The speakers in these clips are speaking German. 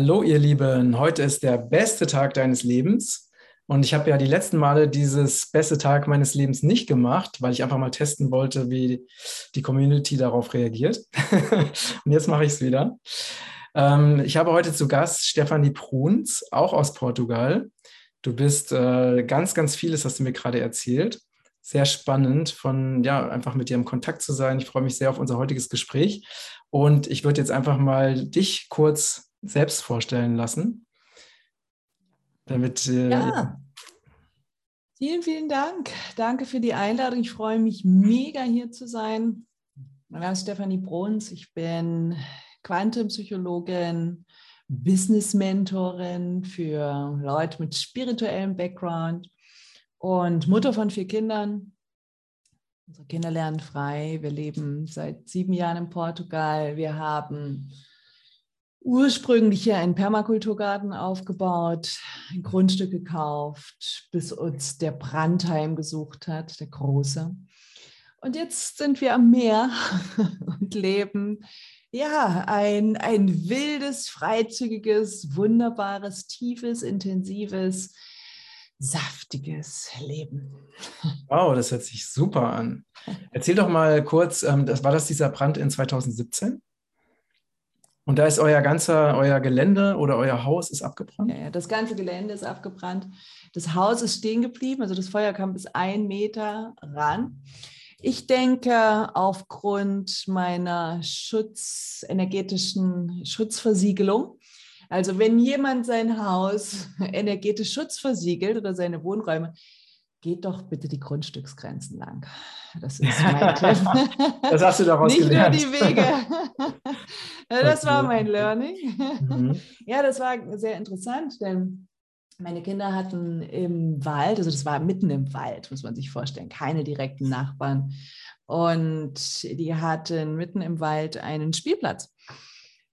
Hallo ihr Lieben, heute ist der beste Tag deines Lebens und ich habe ja die letzten Male dieses beste Tag meines Lebens nicht gemacht, weil ich einfach mal testen wollte, wie die Community darauf reagiert. und jetzt mache ich es wieder. Ähm, ich habe heute zu Gast Stefanie Pruns, auch aus Portugal. Du bist äh, ganz, ganz vieles, hast du mir gerade erzählt. Sehr spannend, von ja, einfach mit dir im Kontakt zu sein. Ich freue mich sehr auf unser heutiges Gespräch. Und ich würde jetzt einfach mal dich kurz selbst vorstellen lassen. Damit. Äh, ja. Vielen, vielen Dank. Danke für die Einladung. Ich freue mich mega hier zu sein. Mein Name ist Stefanie Bruns. Ich bin Quantenpsychologin, Business-Mentorin für Leute mit spirituellem Background und Mutter von vier Kindern. Unsere Kinder lernen frei. Wir leben seit sieben Jahren in Portugal. Wir haben ursprünglich hier einen Permakulturgarten aufgebaut, ein Grundstück gekauft, bis uns der Brandheim gesucht hat, der große. Und jetzt sind wir am Meer und leben ja ein, ein wildes, freizügiges, wunderbares, tiefes, intensives, saftiges Leben. Wow, das hört sich super an. Erzähl doch mal kurz, ähm, das, war das dieser Brand in 2017? Und da ist euer ganzer, euer Gelände oder euer Haus ist abgebrannt? Ja, ja, das ganze Gelände ist abgebrannt. Das Haus ist stehen geblieben, also das Feuer kam bis ein Meter ran. Ich denke, aufgrund meiner Schutz, energetischen Schutzversiegelung, also wenn jemand sein Haus energetisch schutzversiegelt oder seine Wohnräume, geht doch bitte die Grundstücksgrenzen lang. Das ist mein Tipp. Das hast du daraus Nicht gelernt. nur die Wege. Das war mein Learning. Mhm. Ja, das war sehr interessant, denn meine Kinder hatten im Wald, also das war mitten im Wald, muss man sich vorstellen, keine direkten Nachbarn. Und die hatten mitten im Wald einen Spielplatz.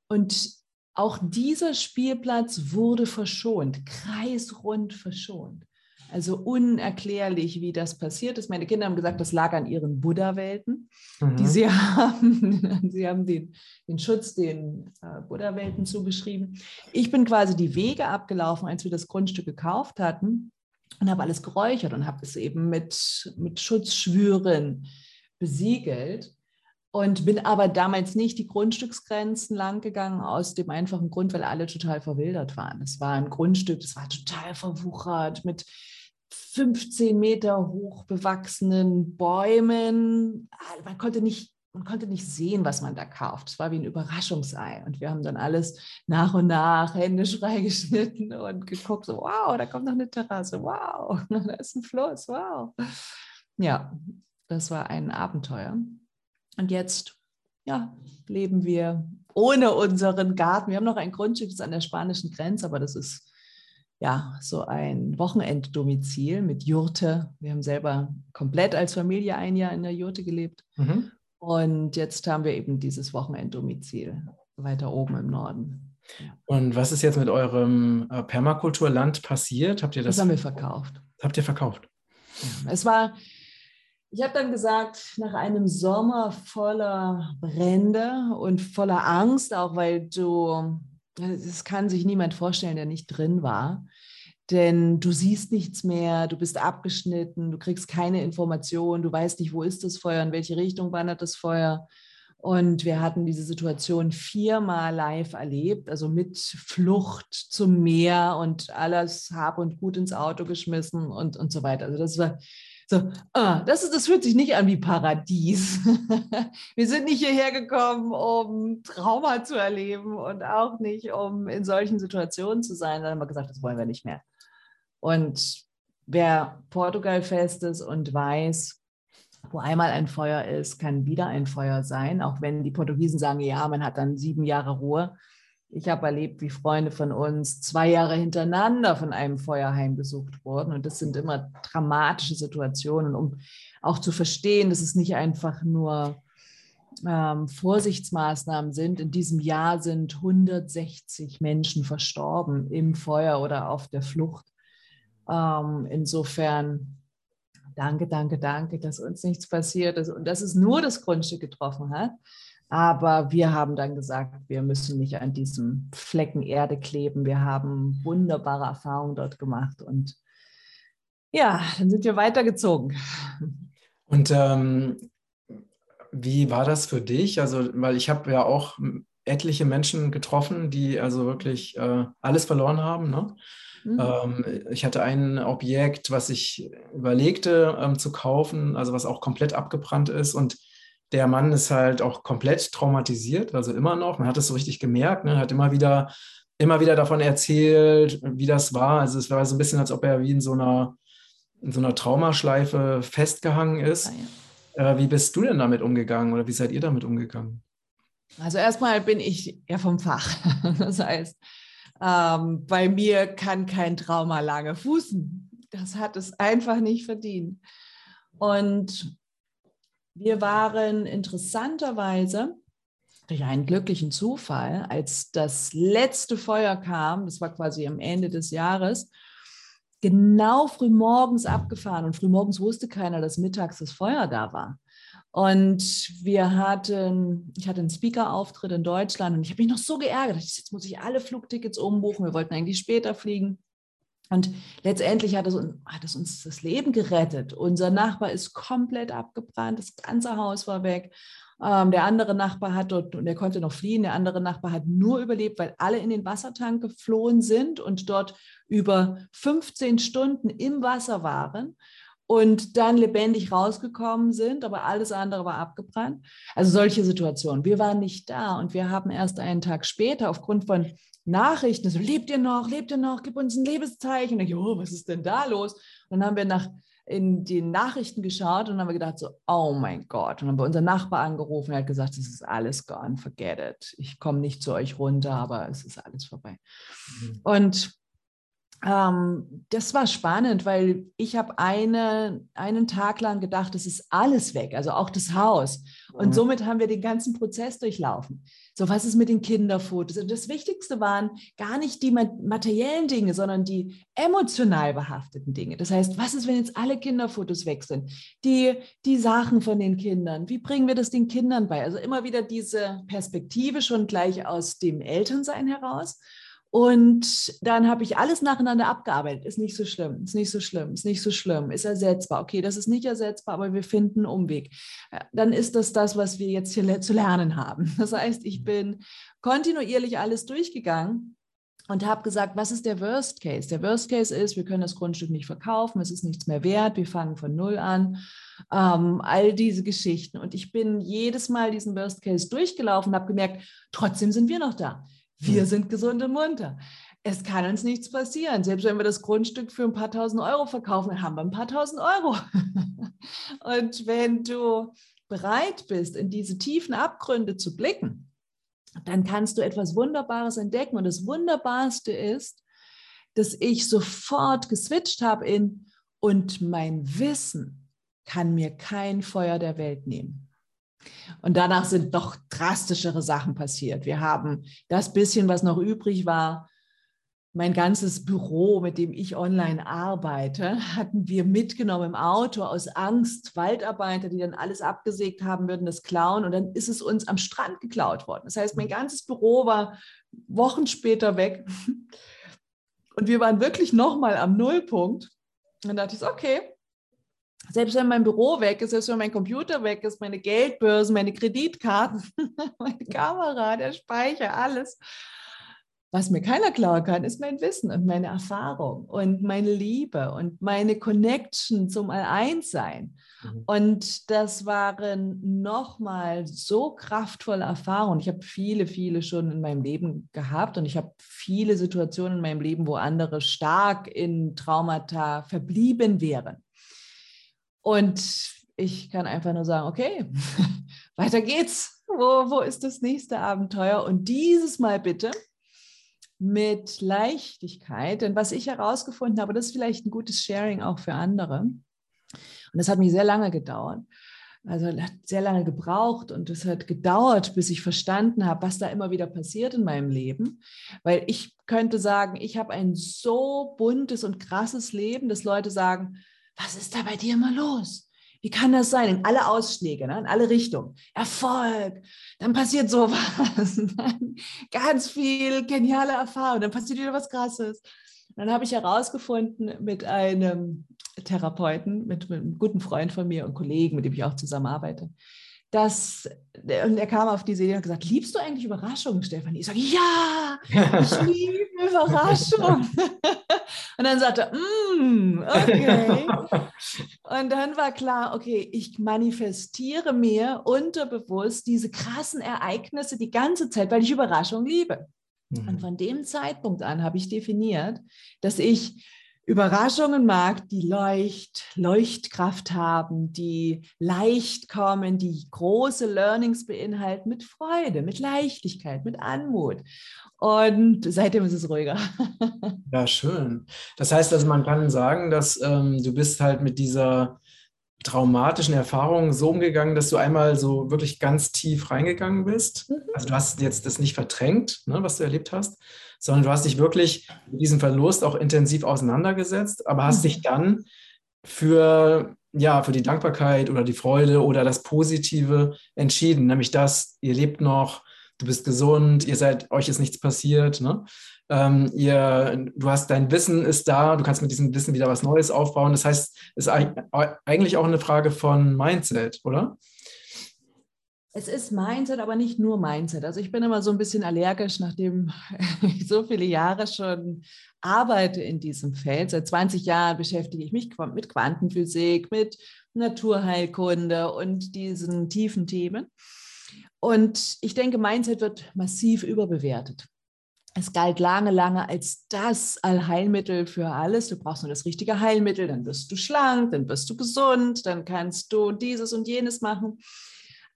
Und auch dieser Spielplatz wurde verschont, kreisrund verschont. Also unerklärlich, wie das passiert ist. Meine Kinder haben gesagt, das lag an ihren Buddha-Welten, mhm. die sie haben. sie haben den, den Schutz den äh, Buddha-Welten zugeschrieben. Ich bin quasi die Wege abgelaufen, als wir das Grundstück gekauft hatten und habe alles geräuchert und habe es eben mit, mit Schutzschwüren besiegelt und bin aber damals nicht die Grundstücksgrenzen langgegangen, aus dem einfachen Grund, weil alle total verwildert waren. Es war ein Grundstück, das war total verwuchert mit 15 Meter hoch bewachsenen Bäumen. Ah, man konnte nicht man konnte nicht sehen, was man da kauft. Es war wie ein Überraschungsei. Und wir haben dann alles nach und nach händisch freigeschnitten und geguckt, so, wow, da kommt noch eine Terrasse, wow, da ist ein Fluss, wow. Ja, das war ein Abenteuer. Und jetzt, ja, leben wir ohne unseren Garten. Wir haben noch ein Grundstück, das ist an der spanischen Grenze, aber das ist ja, so ein Wochenenddomizil mit Jurte. Wir haben selber komplett als Familie ein Jahr in der Jurte gelebt. Mhm. Und jetzt haben wir eben dieses Wochenenddomizil weiter oben im Norden. Und was ist jetzt mit eurem äh, Permakulturland passiert? Habt ihr das? Das haben wir verkauft. habt ihr verkauft? Ja, es war, ich habe dann gesagt, nach einem Sommer voller Brände und voller Angst, auch weil du das kann sich niemand vorstellen, der nicht drin war. Denn du siehst nichts mehr, du bist abgeschnitten, du kriegst keine Informationen, du weißt nicht, wo ist das Feuer, in welche Richtung wandert das Feuer. Und wir hatten diese Situation viermal live erlebt, also mit Flucht zum Meer und alles Hab und Gut ins Auto geschmissen und, und so weiter. Also das war so, ah, das, ist, das fühlt sich nicht an wie Paradies. Wir sind nicht hierher gekommen, um Trauma zu erleben und auch nicht, um in solchen Situationen zu sein. Dann haben wir gesagt, das wollen wir nicht mehr. Und wer Portugal fest ist und weiß, wo einmal ein Feuer ist, kann wieder ein Feuer sein, auch wenn die Portugiesen sagen, ja, man hat dann sieben Jahre Ruhe. Ich habe erlebt, wie Freunde von uns zwei Jahre hintereinander von einem Feuer heimgesucht wurden. Und das sind immer dramatische Situationen, um auch zu verstehen, dass es nicht einfach nur ähm, Vorsichtsmaßnahmen sind. In diesem Jahr sind 160 Menschen verstorben im Feuer oder auf der Flucht. Ähm, insofern danke, danke, danke, dass uns nichts passiert ist und dass es nur das Grundstück getroffen hat. Aber wir haben dann gesagt, wir müssen nicht an diesem Flecken Erde kleben. Wir haben wunderbare Erfahrungen dort gemacht und ja, dann sind wir weitergezogen. Und ähm, wie war das für dich? Also, weil ich habe ja auch etliche Menschen getroffen, die also wirklich äh, alles verloren haben. Ne? Mhm. Ähm, ich hatte ein Objekt, was ich überlegte ähm, zu kaufen, also was auch komplett abgebrannt ist und der Mann ist halt auch komplett traumatisiert, also immer noch. Man hat es so richtig gemerkt, ne? hat immer wieder, immer wieder davon erzählt, wie das war. Also es war so ein bisschen, als ob er wie in so einer, in so einer Traumaschleife festgehangen ist. Ah, ja. äh, wie bist du denn damit umgegangen oder wie seid ihr damit umgegangen? Also erstmal bin ich ja vom Fach. Das heißt, ähm, bei mir kann kein Trauma lange fußen. Das hat es einfach nicht verdient. Und wir waren interessanterweise durch einen glücklichen Zufall, als das letzte Feuer kam, das war quasi am Ende des Jahres, genau frühmorgens abgefahren. Und frühmorgens wusste keiner, dass mittags das Feuer da war. Und wir hatten, ich hatte einen Speaker-Auftritt in Deutschland und ich habe mich noch so geärgert. Jetzt muss ich alle Flugtickets umbuchen. Wir wollten eigentlich später fliegen. Und letztendlich hat es, hat es, uns das Leben gerettet. Unser Nachbar ist komplett abgebrannt, das ganze Haus war weg. Ähm, der andere Nachbar hat dort, und er konnte noch fliehen, der andere Nachbar hat nur überlebt, weil alle in den Wassertank geflohen sind und dort über 15 Stunden im Wasser waren und dann lebendig rausgekommen sind, aber alles andere war abgebrannt. Also solche Situationen. Wir waren nicht da und wir haben erst einen Tag später aufgrund von Nachrichten, so lebt ihr noch, lebt ihr noch, gib uns ein Lebenszeichen. Und ich, oh, was ist denn da los? Und dann haben wir nach in die Nachrichten geschaut und haben wir gedacht so, oh mein Gott. Und dann haben wir unseren Nachbar angerufen, er hat gesagt, es ist alles gone, forget it. Ich komme nicht zu euch runter, aber es ist alles vorbei. Mhm. Und ähm, das war spannend, weil ich habe eine, einen Tag lang gedacht, es ist alles weg, also auch das Haus. Und mhm. somit haben wir den ganzen Prozess durchlaufen. So, was ist mit den Kinderfotos? Und das Wichtigste waren gar nicht die materiellen Dinge, sondern die emotional behafteten Dinge. Das heißt, was ist, wenn jetzt alle Kinderfotos weg sind? Die, die Sachen von den Kindern, wie bringen wir das den Kindern bei? Also immer wieder diese Perspektive schon gleich aus dem Elternsein heraus und dann habe ich alles nacheinander abgearbeitet. Ist nicht so schlimm, ist nicht so schlimm, ist nicht so schlimm, ist ersetzbar. Okay, das ist nicht ersetzbar, aber wir finden einen Umweg. Dann ist das das, was wir jetzt hier zu lernen haben. Das heißt, ich bin kontinuierlich alles durchgegangen und habe gesagt, was ist der Worst Case? Der Worst Case ist, wir können das Grundstück nicht verkaufen, es ist nichts mehr wert, wir fangen von Null an. Ähm, all diese Geschichten. Und ich bin jedes Mal diesen Worst Case durchgelaufen und habe gemerkt, trotzdem sind wir noch da. Wir hm. sind gesund und munter. Es kann uns nichts passieren. Selbst wenn wir das Grundstück für ein paar tausend Euro verkaufen, dann haben wir ein paar tausend Euro. und wenn du bereit bist, in diese tiefen Abgründe zu blicken, dann kannst du etwas Wunderbares entdecken. Und das Wunderbarste ist, dass ich sofort geswitcht habe in und mein Wissen kann mir kein Feuer der Welt nehmen. Und danach sind doch drastischere Sachen passiert. Wir haben das bisschen, was noch übrig war, mein ganzes Büro, mit dem ich online arbeite, hatten wir mitgenommen im Auto aus Angst, Waldarbeiter, die dann alles abgesägt haben würden, das klauen. Und dann ist es uns am Strand geklaut worden. Das heißt, mein ganzes Büro war Wochen später weg. Und wir waren wirklich nochmal am Nullpunkt. Und dann dachte ich, okay, selbst wenn mein Büro weg ist, selbst wenn mein Computer weg ist, meine Geldbörsen, meine Kreditkarten, meine Kamera, der Speicher, alles. Was mir keiner klauen kann, ist mein Wissen und meine Erfahrung und meine Liebe und meine Connection zum All-Eins-Sein. Mhm. Und das waren nochmal so kraftvolle Erfahrungen. Ich habe viele, viele schon in meinem Leben gehabt und ich habe viele Situationen in meinem Leben, wo andere stark in Traumata verblieben wären. Und ich kann einfach nur sagen, okay, weiter geht's. Wo, wo ist das nächste Abenteuer? Und dieses Mal bitte mit Leichtigkeit. Denn was ich herausgefunden habe, das ist vielleicht ein gutes Sharing auch für andere. Und das hat mich sehr lange gedauert. Also hat sehr lange gebraucht und es hat gedauert, bis ich verstanden habe, was da immer wieder passiert in meinem Leben. Weil ich könnte sagen, ich habe ein so buntes und krasses Leben, dass Leute sagen, was ist da bei dir immer los? Wie kann das sein? In alle Ausschläge, ne? in alle Richtungen. Erfolg, dann passiert sowas, ganz viel geniale Erfahrung, dann passiert wieder was Krasses. Dann habe ich herausgefunden mit einem Therapeuten, mit, mit, einem guten Freund von mir und Kollegen, mit dem ich auch zusammenarbeite, dass, und er kam auf diese Idee und hat gesagt, liebst du eigentlich Überraschungen, Stefanie? Ich sage, ja, ich liebe Überraschungen. und dann sagte er, mm, okay. Und dann war klar, okay, ich manifestiere mir unterbewusst diese krassen Ereignisse die ganze Zeit, weil ich Überraschungen liebe. Und mhm. von dem Zeitpunkt an habe ich definiert, dass ich Überraschungen mag, die Leucht, Leuchtkraft haben, die leicht kommen, die große Learnings beinhalten, mit Freude, mit Leichtigkeit, mit Anmut. Und seitdem ist es ruhiger. Ja, schön. Das heißt also, man kann sagen, dass ähm, du bist halt mit dieser traumatischen Erfahrung so umgegangen, dass du einmal so wirklich ganz tief reingegangen bist. Mhm. Also du hast jetzt das nicht verdrängt, ne, was du erlebt hast, sondern du hast dich wirklich mit diesem Verlust auch intensiv auseinandergesetzt, aber hast mhm. dich dann für, ja, für die Dankbarkeit oder die Freude oder das Positive entschieden, nämlich das, ihr lebt noch, du bist gesund, ihr seid, euch ist nichts passiert, ne? Ähm, ihr, du hast dein Wissen ist da, du kannst mit diesem Wissen wieder was Neues aufbauen. Das heißt, es ist eigentlich auch eine Frage von Mindset, oder? Es ist Mindset, aber nicht nur Mindset. Also ich bin immer so ein bisschen allergisch, nachdem ich so viele Jahre schon arbeite in diesem Feld. Seit 20 Jahren beschäftige ich mich mit Quantenphysik, mit Naturheilkunde und diesen tiefen Themen. Und ich denke, Mindset wird massiv überbewertet. Es galt lange, lange als das Allheilmittel für alles. Du brauchst nur das richtige Heilmittel, dann wirst du schlank, dann wirst du gesund, dann kannst du dieses und jenes machen.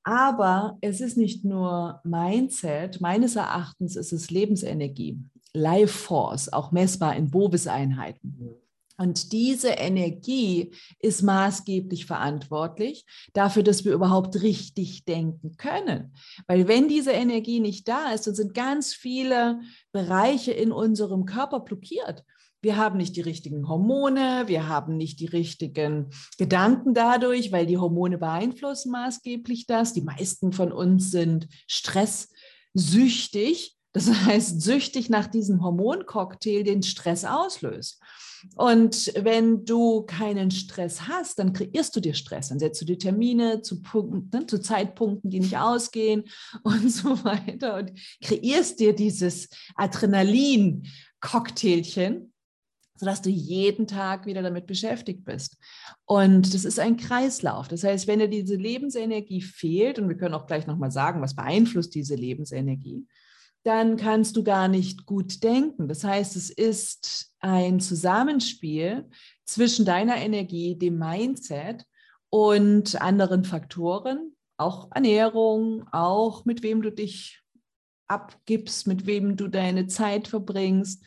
Aber es ist nicht nur Mindset, meines Erachtens ist es Lebensenergie, Life Force, auch messbar in Bovis-Einheiten. Und diese Energie ist maßgeblich verantwortlich dafür, dass wir überhaupt richtig denken können. Weil wenn diese Energie nicht da ist, dann sind ganz viele Bereiche in unserem Körper blockiert. Wir haben nicht die richtigen Hormone, wir haben nicht die richtigen Gedanken dadurch, weil die Hormone beeinflussen maßgeblich das. Die meisten von uns sind stresssüchtig, das heißt süchtig nach diesem Hormoncocktail, den Stress auslöst. Und wenn du keinen Stress hast, dann kreierst du dir Stress. Dann setzt du dir Termine zu, Punkten, ne, zu Zeitpunkten, die nicht ausgehen und so weiter und kreierst dir dieses Adrenalin-Cocktailchen sodass du jeden Tag wieder damit beschäftigt bist. Und das ist ein Kreislauf. Das heißt, wenn dir diese Lebensenergie fehlt, und wir können auch gleich nochmal sagen, was beeinflusst diese Lebensenergie, dann kannst du gar nicht gut denken. Das heißt, es ist ein Zusammenspiel zwischen deiner Energie, dem Mindset und anderen Faktoren, auch Ernährung, auch mit wem du dich abgibst, mit wem du deine Zeit verbringst,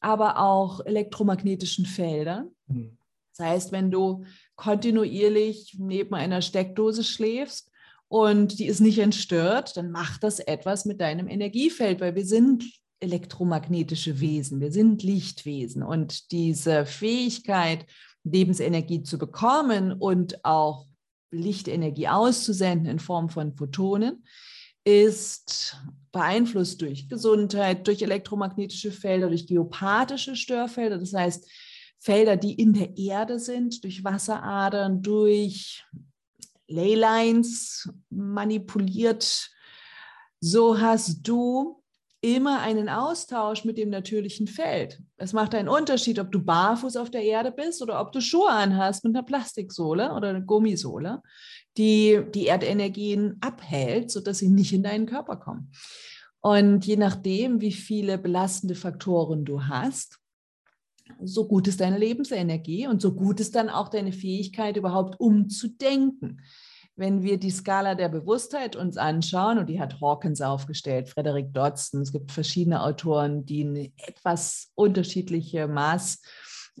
aber auch elektromagnetischen Feldern. Mhm. Das heißt, wenn du kontinuierlich neben einer Steckdose schläfst, und die ist nicht entstört, dann macht das etwas mit deinem Energiefeld, weil wir sind elektromagnetische Wesen, wir sind Lichtwesen. Und diese Fähigkeit, Lebensenergie zu bekommen und auch Lichtenergie auszusenden in Form von Photonen, ist beeinflusst durch Gesundheit, durch elektromagnetische Felder, durch geopathische Störfelder, das heißt Felder, die in der Erde sind, durch Wasseradern, durch Leylines manipuliert. So hast du immer einen Austausch mit dem natürlichen Feld. Es macht einen Unterschied, ob du barfuß auf der Erde bist oder ob du Schuhe anhast mit einer Plastiksohle oder einer Gummisohle, die die Erdenergien abhält, sodass sie nicht in deinen Körper kommen. Und je nachdem, wie viele belastende Faktoren du hast, so gut ist deine Lebensenergie und so gut ist dann auch deine Fähigkeit, überhaupt umzudenken. Wenn wir die Skala der Bewusstheit uns anschauen, und die hat Hawkins aufgestellt, Frederick Dodson, es gibt verschiedene Autoren, die eine etwas unterschiedliche Maß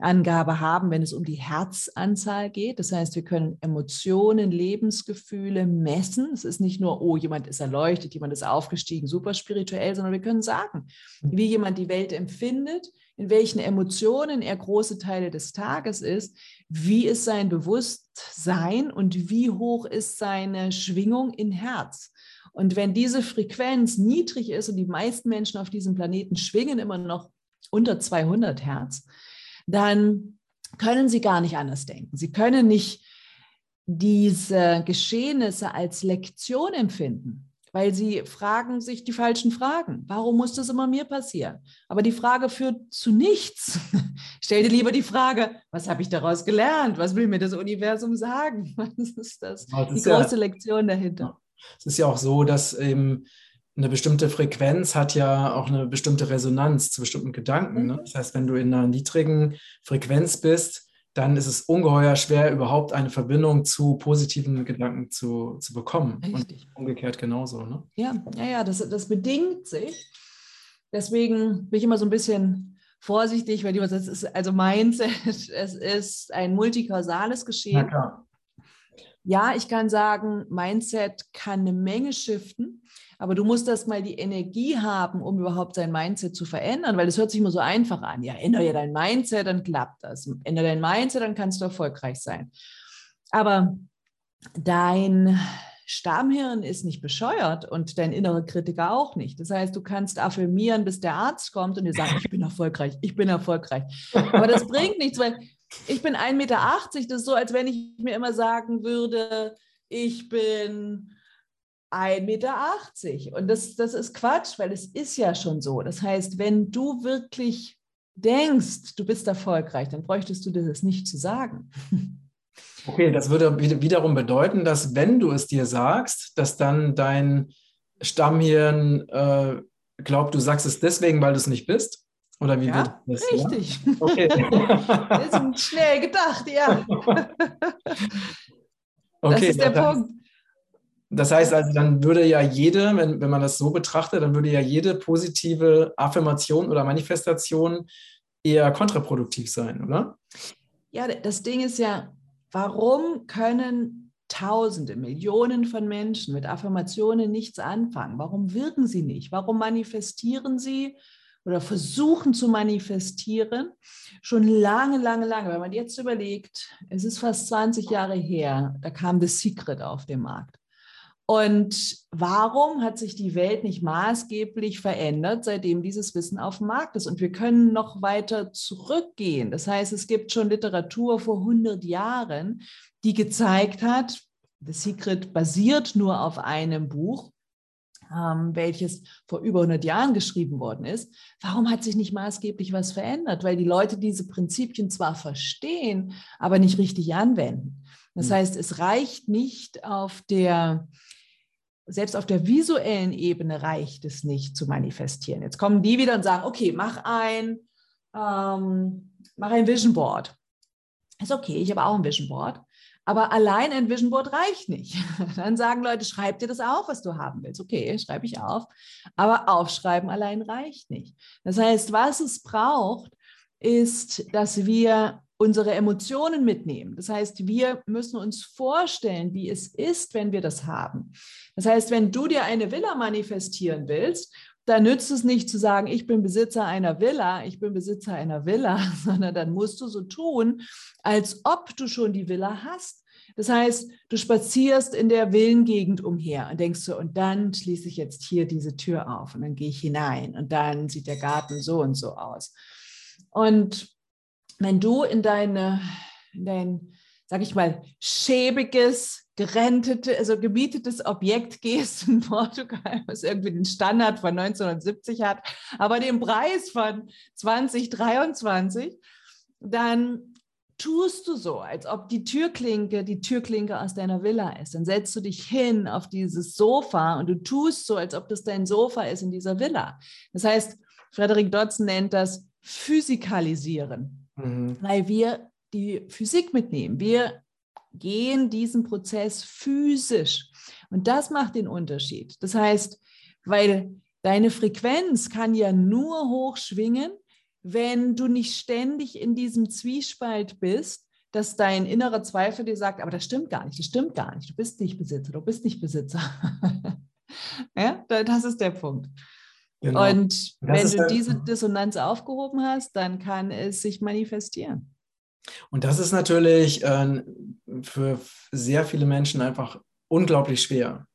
Angabe haben, wenn es um die Herzanzahl geht. Das heißt, wir können Emotionen, Lebensgefühle messen. Es ist nicht nur, oh, jemand ist erleuchtet, jemand ist aufgestiegen, super spirituell, sondern wir können sagen, wie jemand die Welt empfindet, in welchen Emotionen er große Teile des Tages ist, wie ist sein Bewusstsein und wie hoch ist seine Schwingung in Herz. Und wenn diese Frequenz niedrig ist und die meisten Menschen auf diesem Planeten schwingen immer noch unter 200 Hertz, dann können sie gar nicht anders denken. Sie können nicht diese Geschehnisse als Lektion empfinden weil sie fragen sich die falschen Fragen. Warum muss das immer mir passieren? Aber die Frage führt zu nichts. Stell dir lieber die Frage, was habe ich daraus gelernt? Was will mir das Universum sagen? Was ist das? das die große ja, Lektion dahinter. Es ist ja auch so, dass eben eine bestimmte Frequenz hat ja auch eine bestimmte Resonanz zu bestimmten Gedanken. Ne? Mhm. Das heißt, wenn du in einer niedrigen Frequenz bist, dann ist es ungeheuer schwer, überhaupt eine Verbindung zu positiven Gedanken zu, zu bekommen. Richtig. Und umgekehrt genauso. Ne? Ja, ja, ja, das, das bedingt sich. Deswegen bin ich immer so ein bisschen vorsichtig, weil es ist also Mindset, es ist ein multikausales Geschehen. Ja, ich kann sagen, Mindset kann eine Menge shiften. Aber du musst erst mal die Energie haben, um überhaupt sein Mindset zu verändern, weil es hört sich immer so einfach an. Ja, ändere dein Mindset, dann klappt das. Ändere dein Mindset, dann kannst du erfolgreich sein. Aber dein Stammhirn ist nicht bescheuert und dein innerer Kritiker auch nicht. Das heißt, du kannst affirmieren, bis der Arzt kommt und dir sagt, ich bin erfolgreich, ich bin erfolgreich. Aber das bringt nichts, weil ich bin 1,80 Meter. Das ist so, als wenn ich mir immer sagen würde, ich bin 1,80 Meter. Und das, das ist Quatsch, weil es ist ja schon so. Das heißt, wenn du wirklich denkst, du bist erfolgreich, dann bräuchtest du das nicht zu sagen. Okay, das würde wiederum bedeuten, dass wenn du es dir sagst, dass dann dein Stammhirn äh, glaubt, du sagst es deswegen, weil du es nicht bist? Oder wie ja, wird das? Richtig. Ja? Okay. das ist schnell gedacht, ja. Okay, das ist der Punkt. Das heißt also, dann würde ja jede, wenn, wenn man das so betrachtet, dann würde ja jede positive Affirmation oder Manifestation eher kontraproduktiv sein, oder? Ja, das Ding ist ja, warum können Tausende, Millionen von Menschen mit Affirmationen nichts anfangen? Warum wirken sie nicht? Warum manifestieren sie oder versuchen zu manifestieren? Schon lange, lange, lange. Wenn man jetzt überlegt, es ist fast 20 Jahre her, da kam The Secret auf den Markt. Und warum hat sich die Welt nicht maßgeblich verändert, seitdem dieses Wissen auf dem Markt ist? Und wir können noch weiter zurückgehen. Das heißt, es gibt schon Literatur vor 100 Jahren, die gezeigt hat, The Secret basiert nur auf einem Buch, ähm, welches vor über 100 Jahren geschrieben worden ist. Warum hat sich nicht maßgeblich was verändert? Weil die Leute diese Prinzipien zwar verstehen, aber nicht richtig anwenden. Das hm. heißt, es reicht nicht auf der selbst auf der visuellen Ebene reicht es nicht zu manifestieren. Jetzt kommen die wieder und sagen, okay, mach ein, ähm, mach ein Vision Board. Ist okay, ich habe auch ein Vision Board. Aber allein ein Vision Board reicht nicht. Dann sagen Leute, schreib dir das auf, was du haben willst. Okay, schreibe ich auf. Aber aufschreiben allein reicht nicht. Das heißt, was es braucht, ist, dass wir unsere Emotionen mitnehmen. Das heißt, wir müssen uns vorstellen, wie es ist, wenn wir das haben. Das heißt, wenn du dir eine Villa manifestieren willst, dann nützt es nicht zu sagen, ich bin Besitzer einer Villa, ich bin Besitzer einer Villa, sondern dann musst du so tun, als ob du schon die Villa hast. Das heißt, du spazierst in der Villengegend umher und denkst so, und dann schließe ich jetzt hier diese Tür auf und dann gehe ich hinein und dann sieht der Garten so und so aus. Und wenn du in deine, in dein, sag ich mal, schäbiges, gerentete, also gemietetes Objekt gehst in Portugal, was irgendwie den Standard von 1970 hat, aber den Preis von 2023, dann tust du so, als ob die Türklinke die Türklinke aus deiner Villa ist. Dann setzt du dich hin auf dieses Sofa und du tust so, als ob das dein Sofa ist in dieser Villa. Das heißt, Frederik Dodson nennt das Physikalisieren mhm. weil wir die Physik mitnehmen. Wir gehen diesen Prozess physisch. Und das macht den Unterschied. Das heißt, weil deine Frequenz kann ja nur hoch schwingen, wenn du nicht ständig in diesem Zwiespalt bist, dass dein innerer Zweifel dir sagt, aber das stimmt gar nicht, das stimmt gar nicht, du bist nicht Besitzer, du bist nicht Besitzer. ja, das ist der Punkt. Genau. Und wenn du diese Dissonanz aufgehoben hast, dann kann es sich manifestieren. Und das ist natürlich äh, für sehr viele Menschen einfach unglaublich schwer.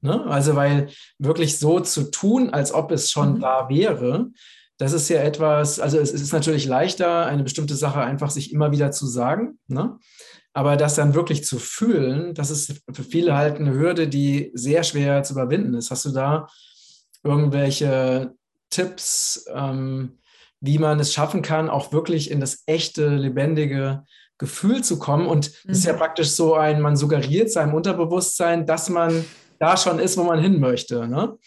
Ne? Also, weil wirklich so zu tun, als ob es schon mhm. da wäre, das ist ja etwas, also es, ist natürlich leichter, eine bestimmte Sache einfach sich immer wieder zu sagen, ne? aber das dann wirklich zu fühlen, das ist für viele halt eine Hürde, die sehr schwer zu überwinden ist. Hast du da irgendwelche Tipps, ähm, wie man es schaffen kann, auch wirklich in das echte, lebendige Gefühl zu kommen? Und es mhm. ist ja mhm. praktisch so ein, man suggeriert seinem Unterbewusstsein, dass man da schon ist, wo man hin möchte. Ne?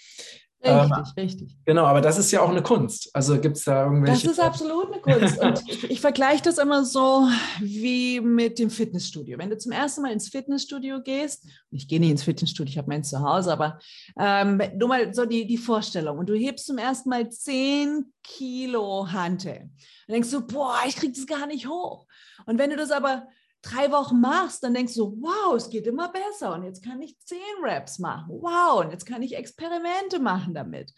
Richtig, ähm, richtig. Genau, aber das ist ja auch eine Kunst. Also gibt es da irgendwelche. Das ist absolut eine Kunst. Und ich, ich vergleiche das immer so wie mit dem Fitnessstudio. Wenn du zum ersten Mal ins Fitnessstudio gehst, ich gehe nicht ins Fitnessstudio, ich habe meins zu Hause, aber ähm, nur mal so die, die Vorstellung. Und du hebst zum ersten Mal 10 Kilo Hantel. Dann denkst du, boah, ich kriege das gar nicht hoch. Und wenn du das aber drei Wochen machst, dann denkst du, wow, es geht immer besser und jetzt kann ich zehn Raps machen. Wow, und jetzt kann ich Experimente machen damit.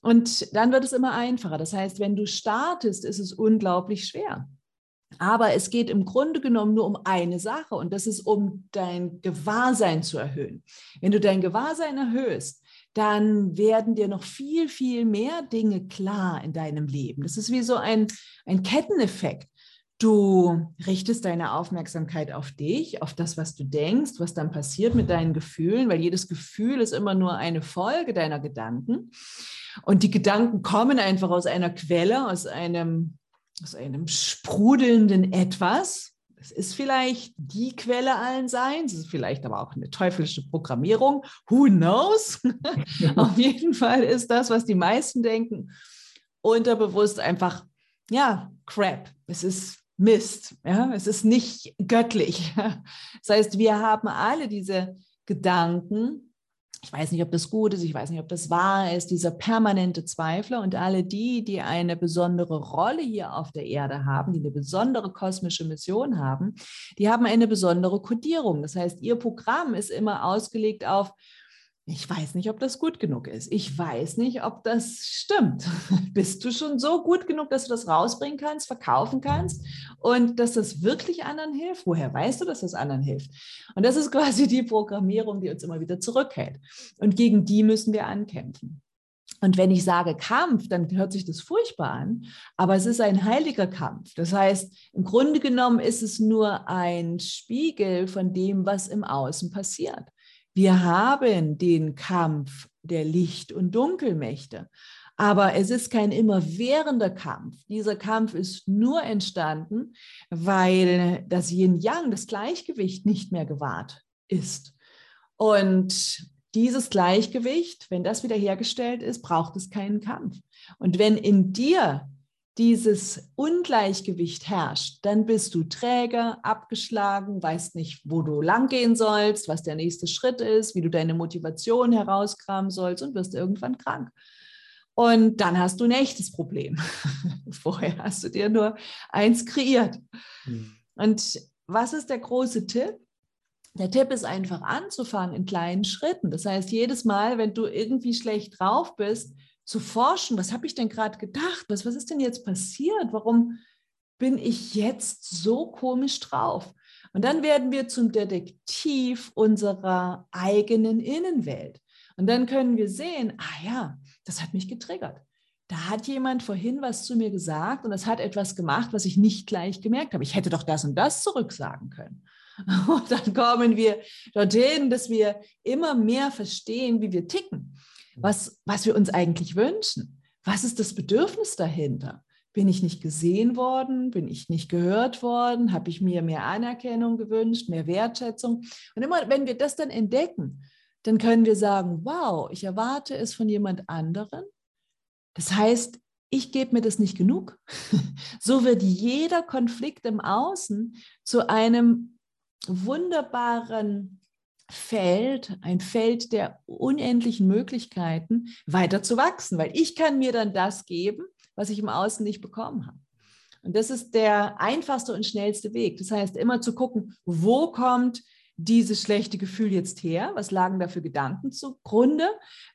Und dann wird es immer einfacher. Das heißt, wenn du startest, ist es unglaublich schwer. Aber es geht im Grunde genommen nur um eine Sache und das ist, um dein Gewahrsein zu erhöhen. Wenn du dein Gewahrsein erhöhst, dann werden dir noch viel, viel mehr Dinge klar in deinem Leben. Das ist wie so ein, ein Ketteneffekt. Du richtest deine Aufmerksamkeit auf dich, auf das, was du denkst, was dann passiert mit deinen Gefühlen, weil jedes Gefühl ist immer nur eine Folge deiner Gedanken. Und die Gedanken kommen einfach aus einer Quelle, aus einem, aus einem sprudelnden Etwas. Es ist vielleicht die Quelle allen Seins, es ist vielleicht aber auch eine teuflische Programmierung. Who knows? auf jeden Fall ist das, was die meisten denken, unterbewusst einfach, ja, Crap. Es ist Mist. Ja? Es ist nicht göttlich. Das heißt, wir haben alle diese Gedanken. Ich weiß nicht, ob das gut ist, ich weiß nicht, ob das wahr ist, dieser permanente Zweifler und alle die, die eine besondere Rolle hier auf der Erde haben, die eine besondere kosmische Mission haben, die haben eine besondere Kodierung. Das heißt, ihr Programm ist immer ausgelegt auf, ich weiß nicht, ob das gut genug ist. Ich weiß nicht, ob das stimmt. Bist du schon so gut genug, dass du das rausbringen kannst, verkaufen kannst und dass das wirklich anderen hilft? Woher weißt du, dass das anderen hilft? Und das ist quasi die Programmierung, die uns immer wieder zurückhält. Und gegen die müssen wir ankämpfen. Und wenn ich sage Kampf, dann hört sich das furchtbar an, aber es ist ein heiliger Kampf. Das heißt, im Grunde genommen ist es nur ein Spiegel von dem, was im Außen passiert. Wir haben den Kampf der Licht- und Dunkelmächte. Aber es ist kein immerwährender Kampf. Dieser Kampf ist nur entstanden, weil das Yin-Yang, das Gleichgewicht, nicht mehr gewahrt ist. Und dieses Gleichgewicht, wenn das wiederhergestellt ist, braucht es keinen Kampf. Und wenn in dir dieses Ungleichgewicht herrscht, dann bist du träger, abgeschlagen, weißt nicht, wo du langgehen sollst, was der nächste Schritt ist, wie du deine Motivation herauskramen sollst und wirst irgendwann krank. Und dann hast du ein echtes Problem. Vorher hast du dir nur eins kreiert. Mhm. Und was ist der große Tipp? Der Tipp ist einfach anzufangen in kleinen Schritten. Das heißt, jedes Mal, wenn du irgendwie schlecht drauf bist, zu forschen, was habe ich denn gerade gedacht? Was, was ist denn jetzt passiert? Warum bin ich jetzt so komisch drauf? Und dann werden wir zum Detektiv unserer eigenen Innenwelt. Und dann können wir sehen, ah ja, das hat mich getriggert. Da hat jemand vorhin was zu mir gesagt und es hat etwas gemacht, was ich nicht gleich gemerkt habe. Ich hätte doch das und das zurücksagen können. Und dann kommen wir dorthin, dass wir immer mehr verstehen, wie wir ticken was, was wir uns eigentlich wünschen. Was ist das Bedürfnis dahinter? Bin ich nicht gesehen worden? Bin ich nicht gehört worden? Habe ich mir mehr Anerkennung gewünscht, mehr Wertschätzung? Und immer, wenn wir das dann entdecken, dann können wir sagen, wow, ich erwarte es von jemand anderen. Das heißt, ich gebe mir das nicht genug. so wird jeder Konflikt im Außen zu einem wunderbaren Feld, ein Feld der unendlichen Möglichkeiten, weiter zu wachsen, weil ich kann mir dann das geben, was ich im Außen nicht bekommen habe. Und das ist der einfachste und schnellste Weg. Das heißt, immer zu gucken, wo kommt dieses schlechte Gefühl jetzt her? Was lagen da für Gedanken zugrunde?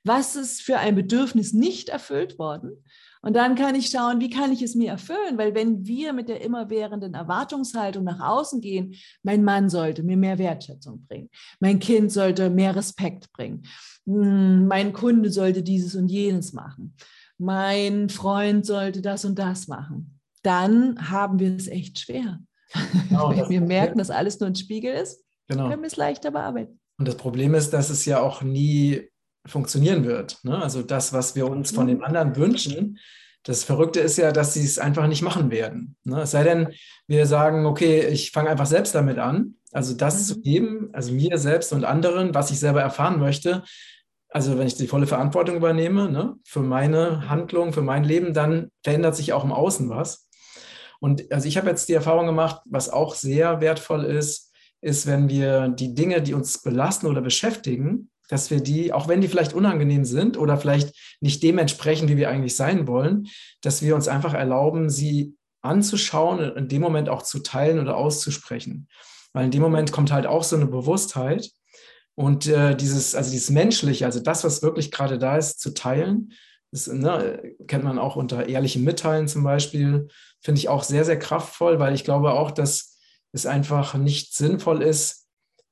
Was ist für ein Bedürfnis nicht erfüllt worden? Und dann kann ich schauen, wie kann ich es mir erfüllen? Weil wenn wir mit der immerwährenden Erwartungshaltung nach außen gehen, mein Mann sollte mir mehr Wertschätzung bringen, mein Kind sollte mehr Respekt bringen, hm, mein Kunde sollte dieses und jenes machen, mein Freund sollte das und das machen, dann haben wir es echt schwer. Genau, wenn wir merken, dass alles nur ein Spiegel ist, genau. können wir es leichter bearbeiten. Und das Problem ist, dass es ja auch nie funktionieren wird. Ne? Also das, was wir uns von den mhm. anderen wünschen, das Verrückte ist ja, dass sie es einfach nicht machen werden. Ne? Es sei denn, wir sagen, okay, ich fange einfach selbst damit an, also das mhm. zu geben, also mir selbst und anderen, was ich selber erfahren möchte. Also wenn ich die volle Verantwortung übernehme ne, für meine Handlung, für mein Leben, dann verändert sich auch im Außen was. Und also ich habe jetzt die Erfahrung gemacht, was auch sehr wertvoll ist, ist, wenn wir die Dinge, die uns belasten oder beschäftigen, dass wir die, auch wenn die vielleicht unangenehm sind oder vielleicht nicht dementsprechend, wie wir eigentlich sein wollen, dass wir uns einfach erlauben, sie anzuschauen und in dem Moment auch zu teilen oder auszusprechen. Weil in dem Moment kommt halt auch so eine Bewusstheit und äh, dieses, also dieses Menschliche, also das, was wirklich gerade da ist, zu teilen, das ne, kennt man auch unter ehrlichem Mitteilen zum Beispiel, finde ich auch sehr, sehr kraftvoll, weil ich glaube auch, dass es einfach nicht sinnvoll ist,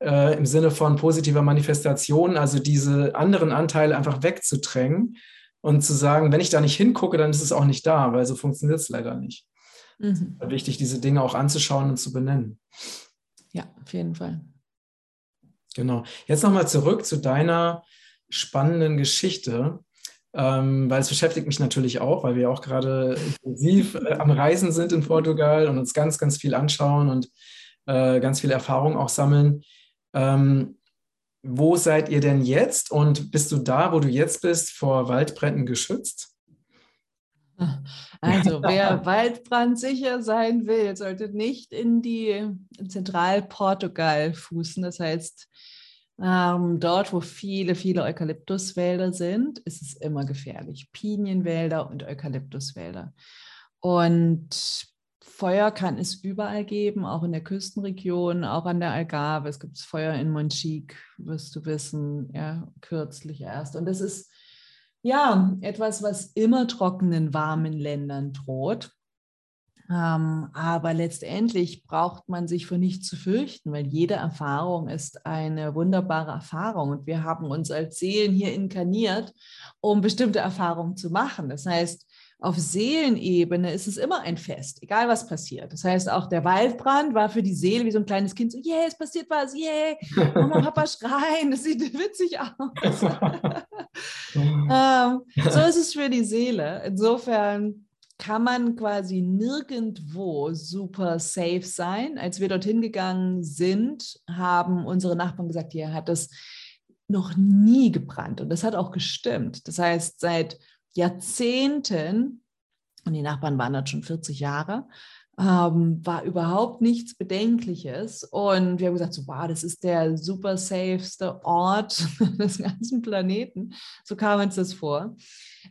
äh, im Sinne von positiver Manifestation, also diese anderen Anteile einfach wegzudrängen und zu sagen, wenn ich da nicht hingucke, dann ist es auch nicht da, weil so funktioniert es leider nicht. Mhm. Ist wichtig, diese Dinge auch anzuschauen und zu benennen. Ja, auf jeden Fall. Genau. Jetzt nochmal zurück zu deiner spannenden Geschichte, ähm, weil es beschäftigt mich natürlich auch, weil wir auch gerade intensiv äh, am Reisen sind in Portugal und uns ganz, ganz viel anschauen und äh, ganz viel Erfahrung auch sammeln. Ähm, wo seid ihr denn jetzt und bist du da, wo du jetzt bist, vor Waldbränden geschützt? Also wer waldbrandsicher sein will, sollte nicht in die Zentralportugal fußen. Das heißt, ähm, dort, wo viele, viele Eukalyptuswälder sind, ist es immer gefährlich. Pinienwälder und Eukalyptuswälder. Und Feuer kann es überall geben, auch in der Küstenregion, auch an der Algarve. Es gibt Feuer in Monchique, wirst du wissen, ja, kürzlich erst. Und das ist ja etwas, was immer trockenen, warmen Ländern droht. Ähm, aber letztendlich braucht man sich vor nichts zu fürchten, weil jede Erfahrung ist eine wunderbare Erfahrung. Und wir haben uns als Seelen hier inkarniert, um bestimmte Erfahrungen zu machen. Das heißt, auf Seelenebene ist es immer ein Fest, egal was passiert. Das heißt, auch der Waldbrand war für die Seele wie so ein kleines Kind so, yeah, es passiert was, yeah, Mama, Papa schreien, das sieht witzig aus. ähm, so ist es für die Seele. Insofern kann man quasi nirgendwo super safe sein. Als wir dorthin gegangen sind, haben unsere Nachbarn gesagt, hier hat es noch nie gebrannt. Und das hat auch gestimmt. Das heißt, seit Jahrzehnten, und die Nachbarn waren dann schon 40 Jahre, ähm, war überhaupt nichts Bedenkliches. Und wir haben gesagt, so, wow, das ist der super safeste Ort des ganzen Planeten. So kam uns das vor.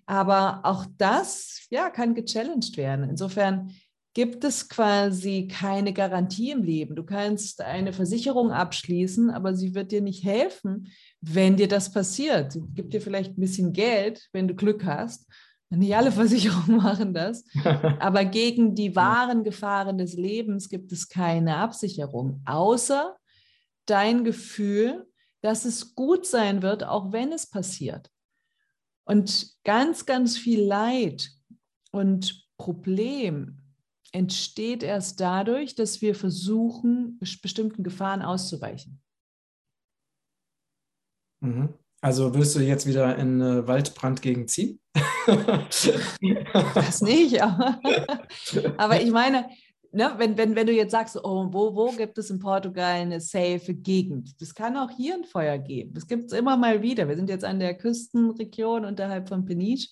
Aber auch das, ja, kann gechallenged werden. Insofern gibt es quasi keine Garantie im Leben. Du kannst eine Versicherung abschließen, aber sie wird dir nicht helfen, wenn dir das passiert. Sie gibt dir vielleicht ein bisschen Geld, wenn du Glück hast. Nicht alle Versicherungen machen das. Aber gegen die wahren Gefahren des Lebens gibt es keine Absicherung, außer dein Gefühl, dass es gut sein wird, auch wenn es passiert. Und ganz, ganz viel Leid und Problem entsteht erst dadurch, dass wir versuchen, bestimmten Gefahren auszuweichen. Mhm. Also wirst du jetzt wieder in äh, Waldbrandgegend ziehen? das nicht, aber, aber ich meine, ne, wenn, wenn, wenn du jetzt sagst, oh, wo, wo gibt es in Portugal eine safe Gegend? Das kann auch hier ein Feuer geben. Das gibt es immer mal wieder. Wir sind jetzt an der Küstenregion unterhalb von Peniche.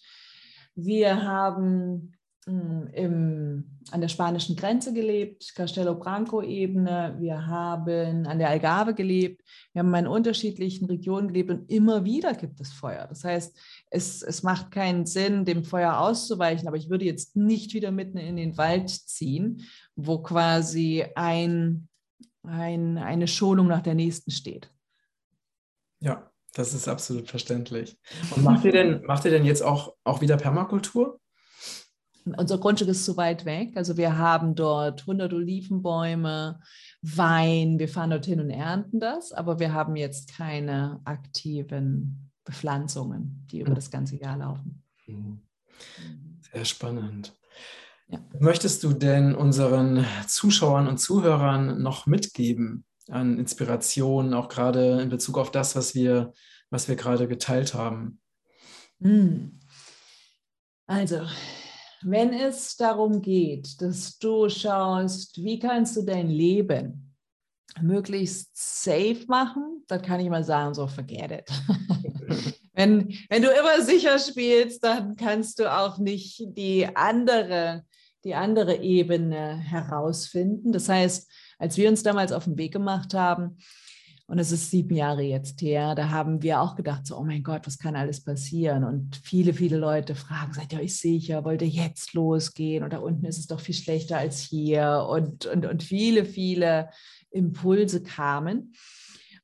Wir haben im, an der spanischen Grenze gelebt, Castelo Branco-Ebene. Wir haben an der Algarve gelebt. Wir haben in unterschiedlichen Regionen gelebt und immer wieder gibt es Feuer. Das heißt, es, es macht keinen Sinn, dem Feuer auszuweichen, aber ich würde jetzt nicht wieder mitten in den Wald ziehen, wo quasi ein, ein, eine Schonung nach der nächsten steht. Ja, das ist absolut verständlich. Und macht ihr denn, macht ihr denn jetzt auch, auch wieder Permakultur? Unser Grundstück ist zu weit weg. Also wir haben dort 100 Olivenbäume, Wein. Wir fahren dorthin und ernten das, aber wir haben jetzt keine aktiven Bepflanzungen, die über das ganze Jahr laufen. Mhm. Sehr spannend. Ja. Möchtest du denn unseren Zuschauern und Zuhörern noch mitgeben an Inspiration, auch gerade in Bezug auf das, was wir, was wir gerade geteilt haben? Hm. Also, wenn es darum geht, dass du schaust, wie kannst du dein Leben möglichst safe machen, dann kann ich mal sagen, so forget it. wenn, wenn du immer sicher spielst, dann kannst du auch nicht die andere, die andere Ebene herausfinden. Das heißt, als wir uns damals auf den Weg gemacht haben, und es ist sieben Jahre jetzt her. Da haben wir auch gedacht, so, oh mein Gott, was kann alles passieren? Und viele, viele Leute fragen, seid ihr euch sicher? Wollt ihr jetzt losgehen? Und da unten ist es doch viel schlechter als hier. Und, und, und viele, viele Impulse kamen.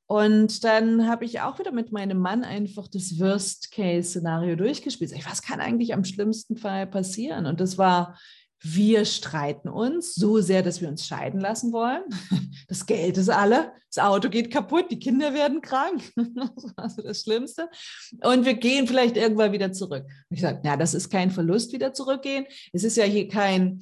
Und dann habe ich auch wieder mit meinem Mann einfach das Worst-Case-Szenario durchgespielt. Was kann eigentlich am schlimmsten Fall passieren? Und das war wir streiten uns so sehr, dass wir uns scheiden lassen wollen. Das Geld ist alle, das Auto geht kaputt, die Kinder werden krank. Das war so das Schlimmste. Und wir gehen vielleicht irgendwann wieder zurück. Und ich sage, na, das ist kein Verlust, wieder zurückgehen. Es ist ja hier kein,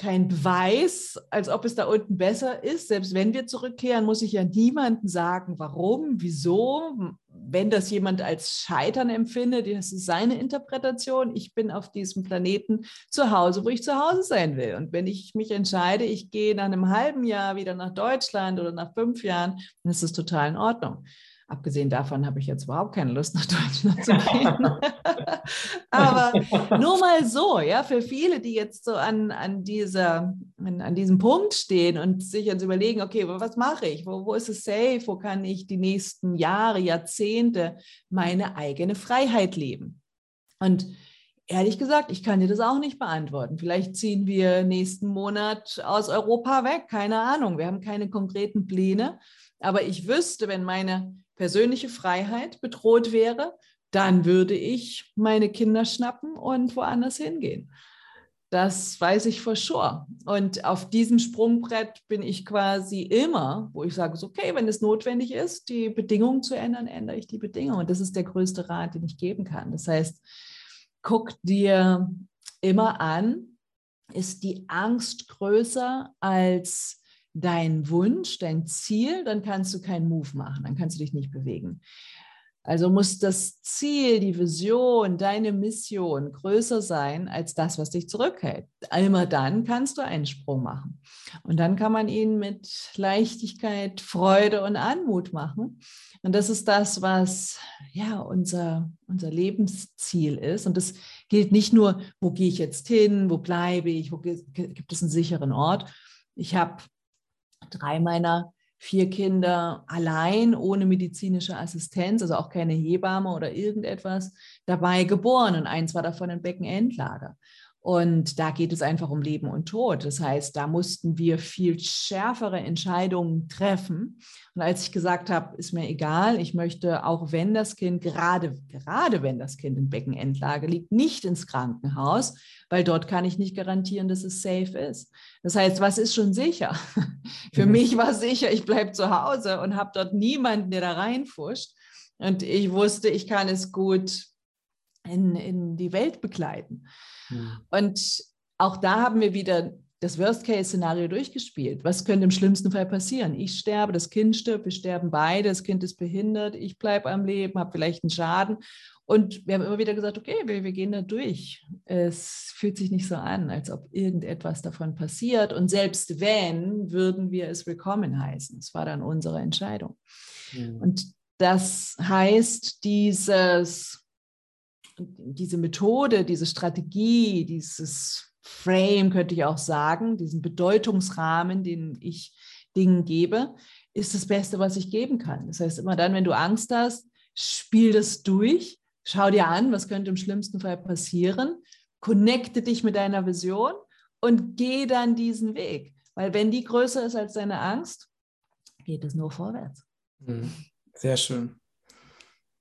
kein Beweis, als ob es da unten besser ist. Selbst wenn wir zurückkehren, muss ich ja niemandem sagen, warum, wieso. Wenn das jemand als Scheitern empfindet, das ist seine Interpretation. Ich bin auf diesem Planeten zu Hause, wo ich zu Hause sein will. Und wenn ich mich entscheide, ich gehe nach einem halben Jahr wieder nach Deutschland oder nach fünf Jahren, dann ist das total in Ordnung. Abgesehen davon habe ich jetzt überhaupt keine Lust, nach Deutschland zu gehen. Aber nur mal so, ja, für viele, die jetzt so an, an, dieser, an, an diesem Punkt stehen und sich jetzt überlegen, okay, was mache ich? Wo, wo ist es safe? Wo kann ich die nächsten Jahre, Jahrzehnte meine eigene Freiheit leben? Und ehrlich gesagt, ich kann dir das auch nicht beantworten. Vielleicht ziehen wir nächsten Monat aus Europa weg, keine Ahnung. Wir haben keine konkreten Pläne. Aber ich wüsste, wenn meine persönliche Freiheit bedroht wäre, dann würde ich meine Kinder schnappen und woanders hingehen. Das weiß ich for sure. Und auf diesem Sprungbrett bin ich quasi immer, wo ich sage, okay, wenn es notwendig ist, die Bedingungen zu ändern, ändere ich die Bedingungen. Und das ist der größte Rat, den ich geben kann. Das heißt, guck dir immer an, ist die Angst größer als dein Wunsch, dein Ziel, dann kannst du keinen Move machen, dann kannst du dich nicht bewegen. Also muss das Ziel, die Vision, deine Mission größer sein als das, was dich zurückhält. Immer dann kannst du einen Sprung machen. Und dann kann man ihn mit Leichtigkeit, Freude und Anmut machen. Und das ist das, was ja unser, unser Lebensziel ist. Und das gilt nicht nur, wo gehe ich jetzt hin, wo bleibe ich, wo gibt es einen sicheren Ort. Ich habe drei meiner vier Kinder allein, ohne medizinische Assistenz, also auch keine Hebamme oder irgendetwas, dabei geboren und eins war davon ein Beckenendlager. Und da geht es einfach um Leben und Tod. Das heißt, da mussten wir viel schärfere Entscheidungen treffen. Und als ich gesagt habe, ist mir egal, ich möchte, auch wenn das Kind, gerade, gerade wenn das Kind in Beckenendlage liegt, nicht ins Krankenhaus, weil dort kann ich nicht garantieren, dass es safe ist. Das heißt, was ist schon sicher? Für mhm. mich war sicher, ich bleibe zu Hause und habe dort niemanden, der da reinfuscht. Und ich wusste, ich kann es gut in, in die Welt begleiten. Mhm. Und auch da haben wir wieder das Worst-Case-Szenario durchgespielt. Was könnte im schlimmsten Fall passieren? Ich sterbe, das Kind stirbt, wir sterben beide, das Kind ist behindert, ich bleibe am Leben, habe vielleicht einen Schaden. Und wir haben immer wieder gesagt, okay, wir, wir gehen da durch. Es fühlt sich nicht so an, als ob irgendetwas davon passiert. Und selbst wenn, würden wir es willkommen heißen. Es war dann unsere Entscheidung. Mhm. Und das heißt, dieses diese Methode, diese Strategie, dieses Frame, könnte ich auch sagen, diesen Bedeutungsrahmen, den ich Dingen gebe, ist das Beste, was ich geben kann. Das heißt, immer dann, wenn du Angst hast, spiel das durch, schau dir an, was könnte im schlimmsten Fall passieren, connecte dich mit deiner Vision und geh dann diesen Weg. Weil wenn die größer ist als deine Angst, geht es nur vorwärts. Mhm. Sehr schön.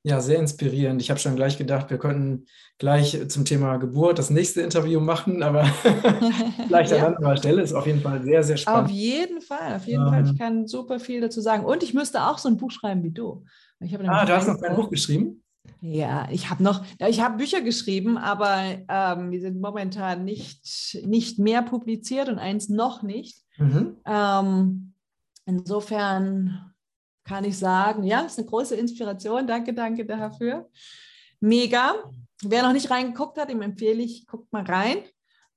Ja, sehr inspirierend. Ich habe schon gleich gedacht, wir könnten gleich zum Thema Geburt das nächste Interview machen, aber vielleicht ja. an anderer Stelle ist auf jeden Fall sehr, sehr spannend. Auf jeden Fall, auf jeden ähm, Fall. Ich kann super viel dazu sagen. Und ich müsste auch so ein Buch schreiben wie du. ah, du hast noch kein Buch geschrieben? Ja, ich habe noch, ich habe Bücher geschrieben, aber ähm, die sind momentan nicht, nicht mehr publiziert und eins noch nicht. Mhm. Ähm, insofern kann ich sagen, ja, ist eine große Inspiration. Danke, danke dafür. Mega. Wer noch nicht reingeguckt hat, dem empfehle ich, guckt mal rein.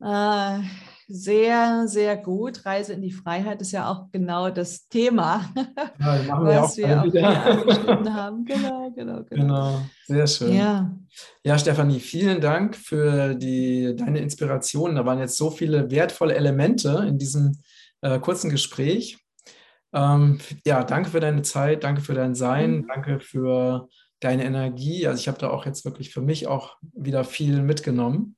Äh, sehr, sehr gut. Reise in die Freiheit ist ja auch genau das Thema, ja, was wir, auch wir auch haben. Genau, genau, genau. Genau, sehr schön. Ja. ja, Stefanie, vielen Dank für die, deine Inspiration. Da waren jetzt so viele wertvolle Elemente in diesem äh, kurzen Gespräch. Ähm, ja, danke für deine Zeit, danke für dein Sein, mhm. danke für deine Energie. Also ich habe da auch jetzt wirklich für mich auch wieder viel mitgenommen.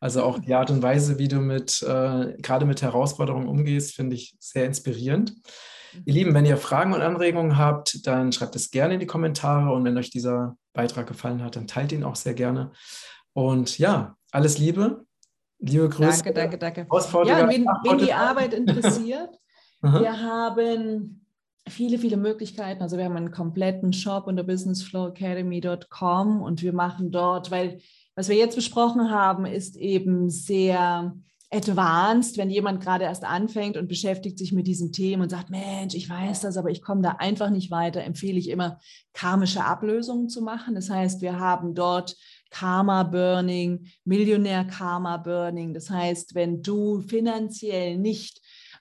Also auch die Art und Weise, wie du mit äh, gerade mit Herausforderungen umgehst, finde ich sehr inspirierend. Ihr Lieben, wenn ihr Fragen und Anregungen habt, dann schreibt es gerne in die Kommentare und wenn euch dieser Beitrag gefallen hat, dann teilt ihn auch sehr gerne. Und ja, alles Liebe. Liebe Grüße. Danke, danke, danke. Ja, wen, wen die Arbeit interessiert, Wir haben viele, viele Möglichkeiten. Also wir haben einen kompletten Shop unter businessflowacademy.com und wir machen dort, weil was wir jetzt besprochen haben, ist eben sehr advanced, wenn jemand gerade erst anfängt und beschäftigt sich mit diesem Thema und sagt, Mensch, ich weiß das, aber ich komme da einfach nicht weiter, empfehle ich immer, karmische Ablösungen zu machen. Das heißt, wir haben dort Karma Burning, Millionär Karma Burning. Das heißt, wenn du finanziell nicht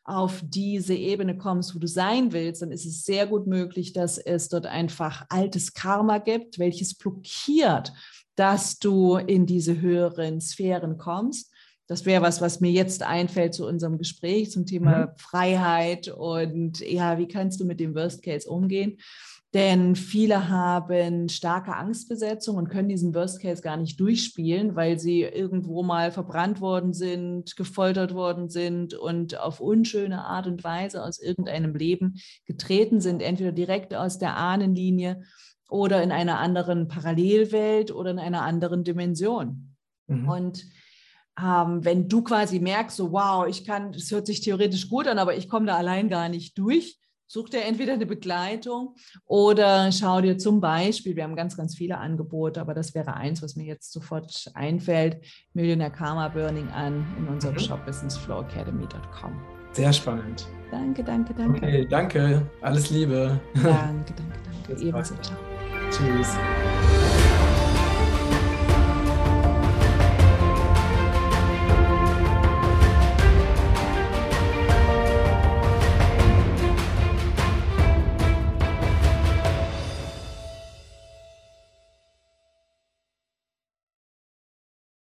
auf diese Ebene kommst, wo du sein willst, dann ist es sehr gut möglich, dass es dort einfach altes Karma gibt, welches blockiert, dass du in diese höheren Sphären kommst. Das wäre was, was mir jetzt einfällt zu unserem Gespräch zum Thema mhm. Freiheit und ja, wie kannst du mit dem Worst Case umgehen? Denn viele haben starke Angstbesetzung und können diesen Worst Case gar nicht durchspielen, weil sie irgendwo mal verbrannt worden sind, gefoltert worden sind und auf unschöne Art und Weise aus irgendeinem Leben getreten sind, entweder direkt aus der Ahnenlinie oder in einer anderen Parallelwelt oder in einer anderen Dimension. Mhm. Und ähm, wenn du quasi merkst, so wow, ich kann, es hört sich theoretisch gut an, aber ich komme da allein gar nicht durch, Such dir entweder eine Begleitung oder schau dir zum Beispiel, wir haben ganz, ganz viele Angebote, aber das wäre eins, was mir jetzt sofort einfällt, Millionaire Karma Burning an in unserem mhm. Shop businessflowacademy.com. Sehr spannend. Danke, danke, danke. Okay, danke. Alles Liebe. Danke, danke, danke. Ebenso. Ciao. Tschüss.